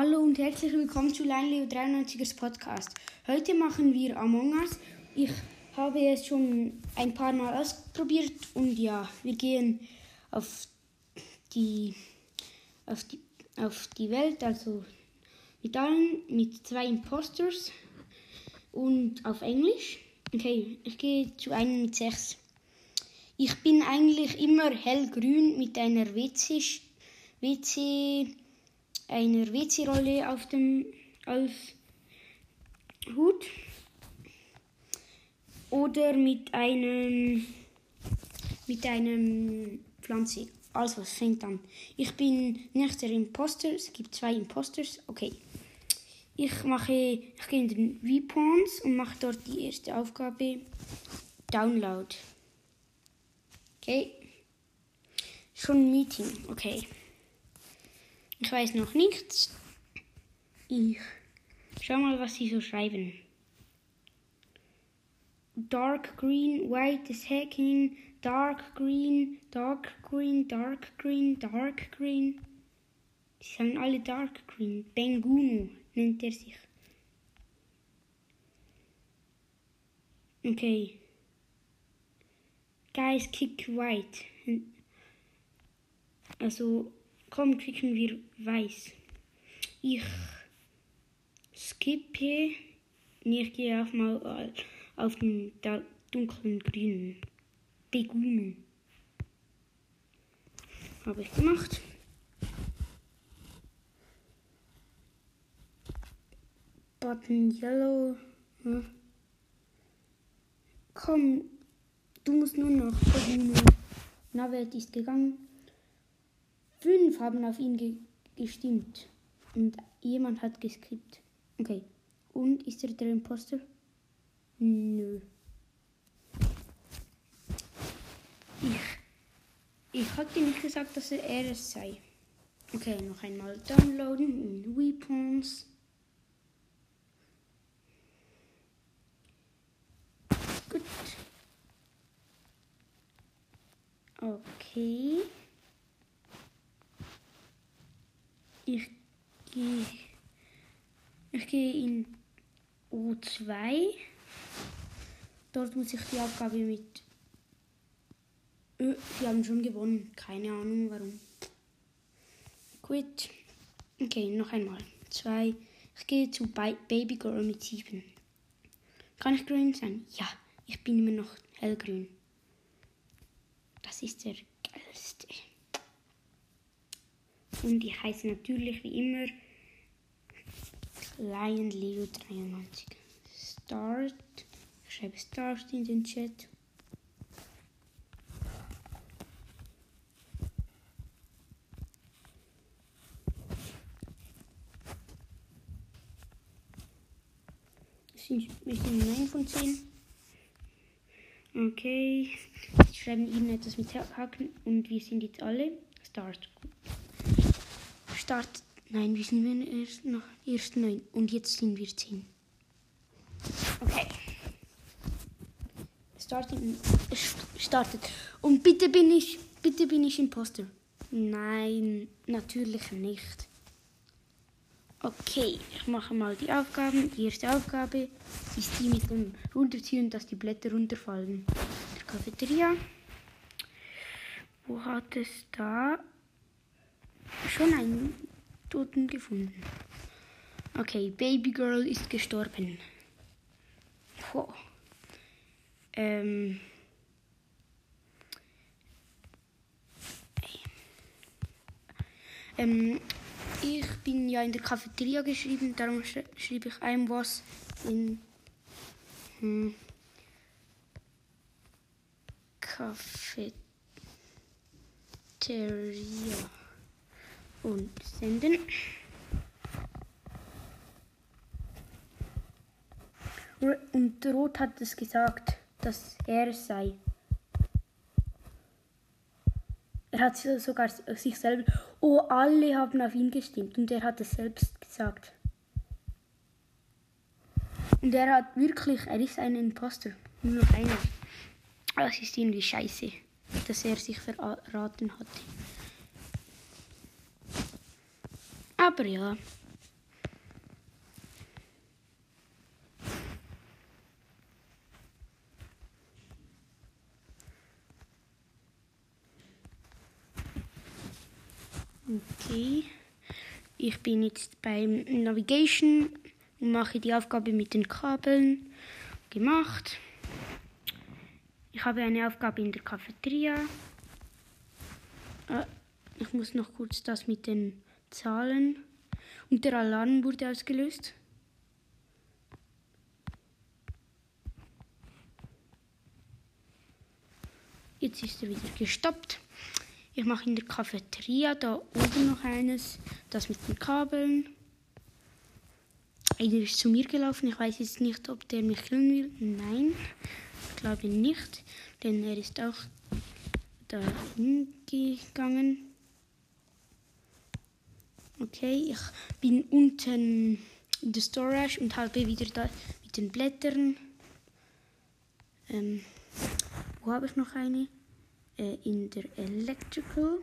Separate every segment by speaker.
Speaker 1: Hallo und herzlich willkommen zu Leinleo 93ers Podcast. Heute machen wir Among Us. Ich habe es schon ein paar Mal ausprobiert und ja, wir gehen auf die, auf die, auf die Welt, also mit allen, mit zwei Imposters und auf Englisch. Okay, ich gehe zu einem mit sechs. Ich bin eigentlich immer hellgrün mit einer WC, WC einer WC-Rolle auf dem als Hut oder mit einem mit einem Pflanze. Also, es fängt an. Ich bin nicht der Imposter. Es gibt zwei Imposters. Okay. Ich mache, ich gehe in den Weapons und mache dort die erste Aufgabe. Download. Okay. Schon ein Meeting. Okay. Ich weiß noch nichts. Ich schau mal, was sie so schreiben. Dark green, white is hacking, dark green, dark green, dark green, dark green. Sie sagen alle dark green. Benguno nennt er sich. Okay. Guys, kick white. Also Komm, klicken wir weiß. Ich skippe. Ich gehe auf mal auf den dunklen grünen. Begumen. Habe ich gemacht. Button Yellow. Hm. Komm, du musst nur noch. Navet ist gegangen. Fünf haben auf ihn ge gestimmt. Und jemand hat geskippt. Okay. Und ist er der Imposter? Nö. Ich, ich hatte nicht gesagt, dass er, er sei. Okay, noch einmal downloaden in Weapons. Gut. Okay. Ich gehe ich gehe in O2. Dort muss ich die Aufgabe mit. Ö, sie haben schon gewonnen. Keine Ahnung warum. Gut. Okay, noch einmal. Zwei. Ich gehe zu Baby Girl mit sieben. Kann ich grün sein? Ja, ich bin immer noch hellgrün. Das ist der geilste. Und ich heiße natürlich wie immer Lion Leo 93. Start. Ich schreibe Start in den Chat. Wir sind 9 von 10. Okay. Ich schreibe ihnen etwas mit Haken und wir sind jetzt alle. Start. Start. Nein, wir sind erst noch erst neun und jetzt sind wir zehn. Okay. Starting, startet. Und bitte bin ich, bitte bin ich Imposter. Nein, natürlich nicht. Okay, ich mache mal die Aufgaben. Die erste Aufgabe ist die mit dem Runterziehen, dass die Blätter runterfallen. Der Cafeteria. Wo hat es da? schon einen Toten gefunden. Okay, Baby Girl ist gestorben. Boah. Ähm. Ähm, ich bin ja in der Cafeteria geschrieben, darum sch schriebe ich ein was in hm, Cafeteria und senden. Und Rot hat es gesagt, dass er es sei. Er hat sogar sich selber. Oh, alle haben auf ihn gestimmt und er hat es selbst gesagt. Und er hat wirklich, er ist ein Imposter. Nur noch einer. Das ist irgendwie scheiße, dass er sich verraten hat. Aber ja. Okay. Ich bin jetzt beim Navigation und mache die Aufgabe mit den Kabeln gemacht. Ich habe eine Aufgabe in der Cafeteria. Ah, ich muss noch kurz das mit den Zahlen und der Alarm wurde ausgelöst. Jetzt ist er wieder gestoppt. Ich mache in der Cafeteria da oben noch eines, das mit den Kabeln. Einer ist zu mir gelaufen. Ich weiß jetzt nicht, ob der mich killen will. Nein, ich glaube nicht, denn er ist auch dahin gegangen. Okay, ich bin unten in der Storage und habe wieder da mit den Blättern. Ähm, wo habe ich noch eine? Äh, in der Electrical.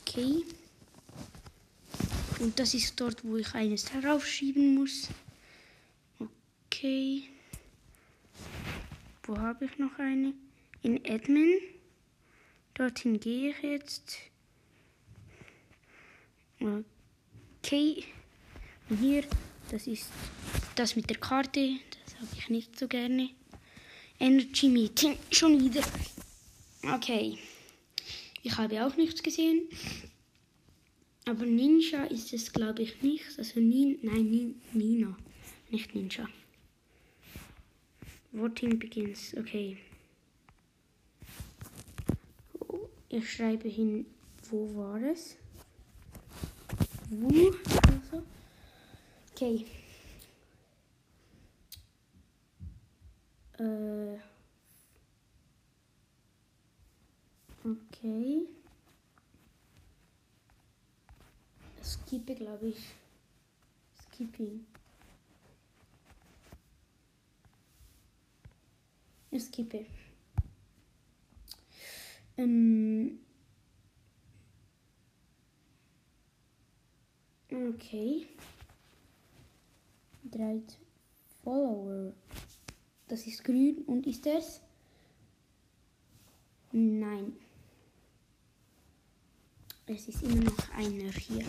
Speaker 1: Okay. Und das ist dort, wo ich eines heraufschieben muss. Okay. Wo habe ich noch eine? In Admin. Dorthin gehe ich jetzt. Okay. Und hier, das ist das mit der Karte. Das habe ich nicht so gerne. Energy Meeting. Schon wieder. Okay. Ich habe auch nichts gesehen. Aber Ninja ist es, glaube ich, nicht. Also Nin nein, Nin Nina. Nicht Ninja. Voting begins. Okay. Ich schreibe hin, wo war es? Also. Okay. Äh. Okay. Skippe, glaube ich. Skipping. Ich skippe. Ähm. Okay. Drei Follower. Das ist grün und ist das? Nein. Es ist immer noch einer hier.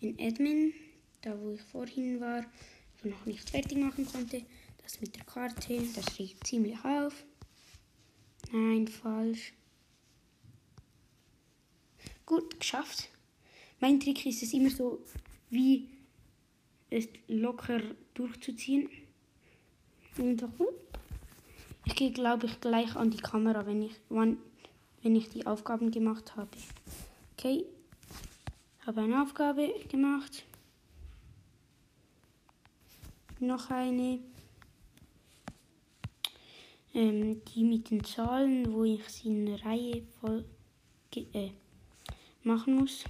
Speaker 1: In Admin, da wo ich vorhin war, noch nicht fertig machen konnte. Das mit der Karte, das riecht ziemlich auf. Nein, falsch. Gut, geschafft. Mein Trick ist es immer so, wie es locker durchzuziehen. Und ich gehe, glaube ich, gleich an die Kamera, wenn ich, wann, wenn ich die Aufgaben gemacht habe. Okay, habe eine Aufgabe gemacht. Noch eine. Ähm, die mit den Zahlen, wo ich sie in Reihe voll äh, machen muss.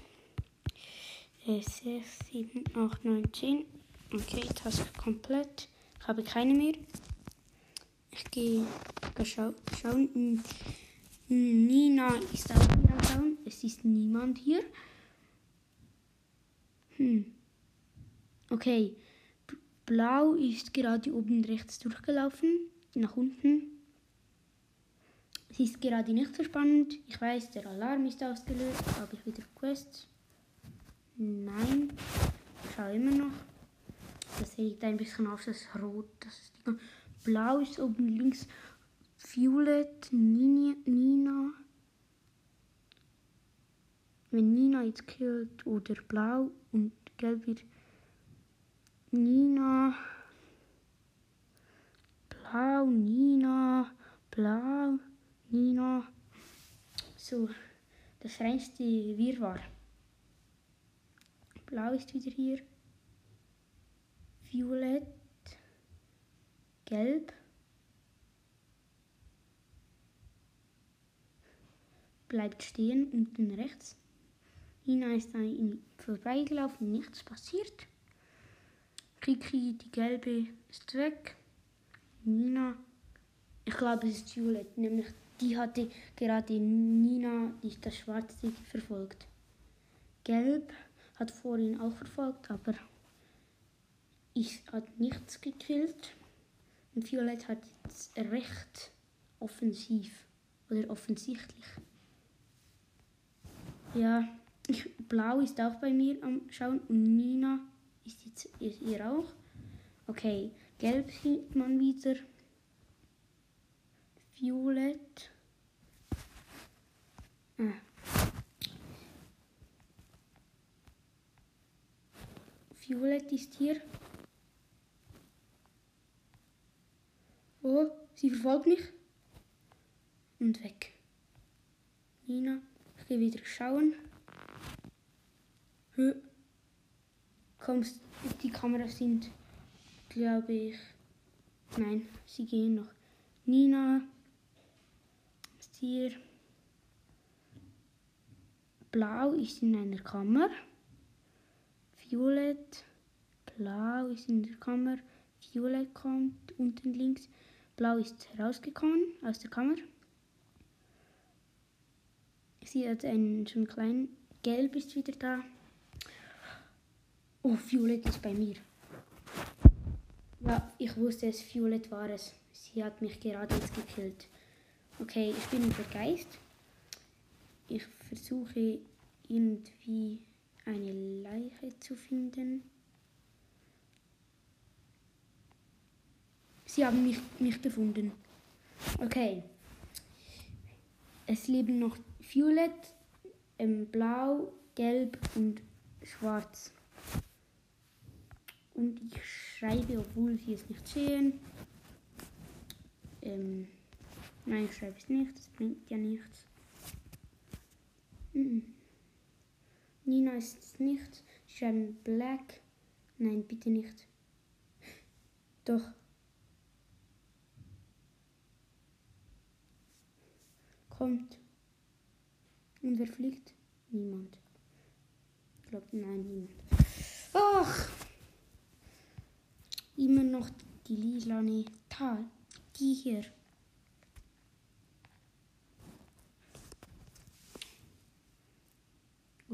Speaker 1: Äh, 6, 7, 8, 9, 10. Okay, Task komplett. Ich habe keine mehr. Ich gehe schau schauen. Nina ist auch hier schauen. Es ist niemand hier. Hm. Okay. Blau ist gerade oben rechts durchgelaufen. Nach unten. Es ist gerade nicht so spannend. Ich weiß, der Alarm ist ausgelöst. Habe ich wieder Quests? Nein. Ich schaue immer noch. Das sieht ein bisschen aus als rot. Das ist Blau ist oben links. Violet, Nina, Nina. Wenn Nina jetzt killt oder blau und gelb wird. Nina. Blau, Nina. Blau, Nina. So, das reinste Wirrwarr. Blau ist wieder hier. Violett. Gelb. Bleibt stehen unten rechts. Nina ist an ihm vorbeigelaufen, nichts passiert. Kiki, die gelbe, ist weg. Nina, ich glaube es ist Juliet, nämlich die hatte gerade Nina, die das Schwarze, verfolgt. Gelb hat vorhin auch verfolgt, aber ich hat nichts gekillt. Und Violett hat jetzt recht offensiv oder offensichtlich Ja, Blau ist auch bei mir am Schauen und Nina ist jetzt ist ihr auch. Okay, Gelb sieht man wieder. Violett. Ah. Violett ist hier. Oh, sie verfolgt mich. Und weg. Nina, ich gehe wieder schauen. Hö. Kommst, die Kameras sind, glaube ich. Nein, sie gehen noch. Nina ist hier. Blau ist in einer Kammer. Violett. Blau ist in der Kammer. Violett kommt unten links. Blau ist rausgekommen aus der Kammer. Sie hat einen schon kleinen. Gelb ist wieder da. Oh, Violett ist bei mir. Ja, ich wusste es, Violett war es. Sie hat mich gerade jetzt gekillt. Okay, ich bin der Geist. Ich versuche irgendwie eine Leiche zu finden. Sie haben mich, mich gefunden. Okay. Es leben noch Violett, ähm, Blau, Gelb und Schwarz. Und ich schreibe, obwohl sie es nicht sehen. Ähm, nein, ich schreibe es nicht, das bringt ja nichts. Mhm. Nina ist es nicht. Ich schreibe Black. Nein, bitte nicht. Doch. Kommt. Und wer fliegt? Niemand. Ich glaube, nein, niemand. Ach! Immer noch die lilane Tal. Die hier.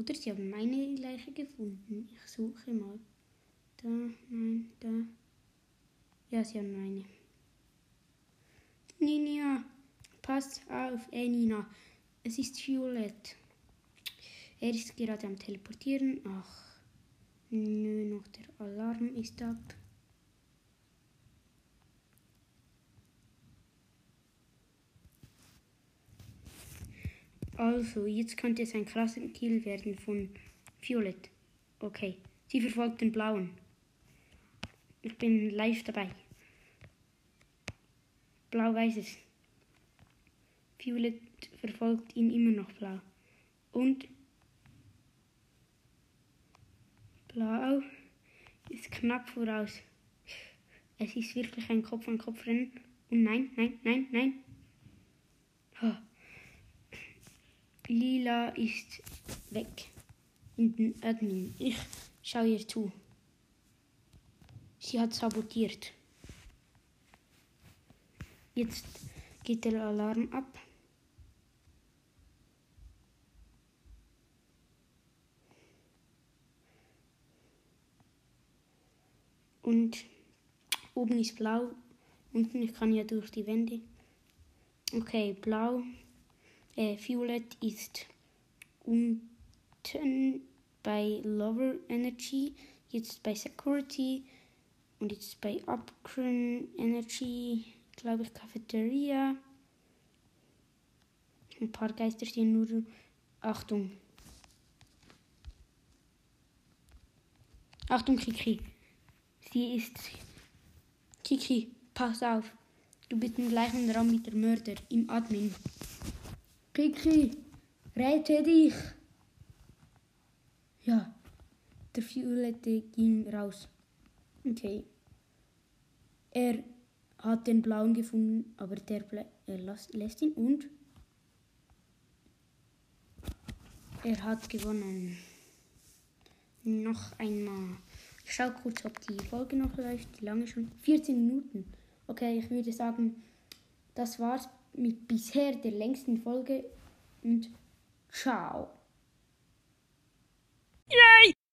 Speaker 1: Oder sie haben meine Leiche gefunden. Ich suche mal. Da, nein, da. Ja, sie haben meine. Nina, pass auf, ey Nina. Es ist Violett. Er ist gerade am Teleportieren. Ach, nö, noch der Alarm ist ab. Also, jetzt könnte es ein krasser Kill werden von Violett. Okay, sie verfolgt den Blauen. Ich bin live dabei. Blau weiß es. Violett verfolgt ihn immer noch blau. Und blau ist knapp voraus. Es ist wirklich ein Kopf an Kopf Rennen. Und nein, nein, nein, nein. Oh. Lila ist weg. In den Admin. Ich schaue ihr zu. Sie hat sabotiert. Jetzt geht der Alarm ab. Und oben ist blau. Unten, ich kann ja durch die Wände. Okay, blau. Äh, Violet ist unten bei Lover Energy, jetzt bei Security und jetzt bei Upgrade Energy, glaube ich, Cafeteria. Ein paar Geister stehen nur. Achtung. Achtung, Kiki. Sie ist. Kiki, pass auf. Du bist im gleichen Raum mit der Mörder im Admin. Kiki, rette dich! Ja, der Violette ging raus. Okay. Er hat den blauen gefunden, aber der Bla er lässt ihn und er hat gewonnen. Noch einmal. Ich schau kurz, ob die Folge noch läuft. Wie lange schon? 14 Minuten. Okay, ich würde sagen, das war's mit bisher der längsten Folge und ciao. Yay!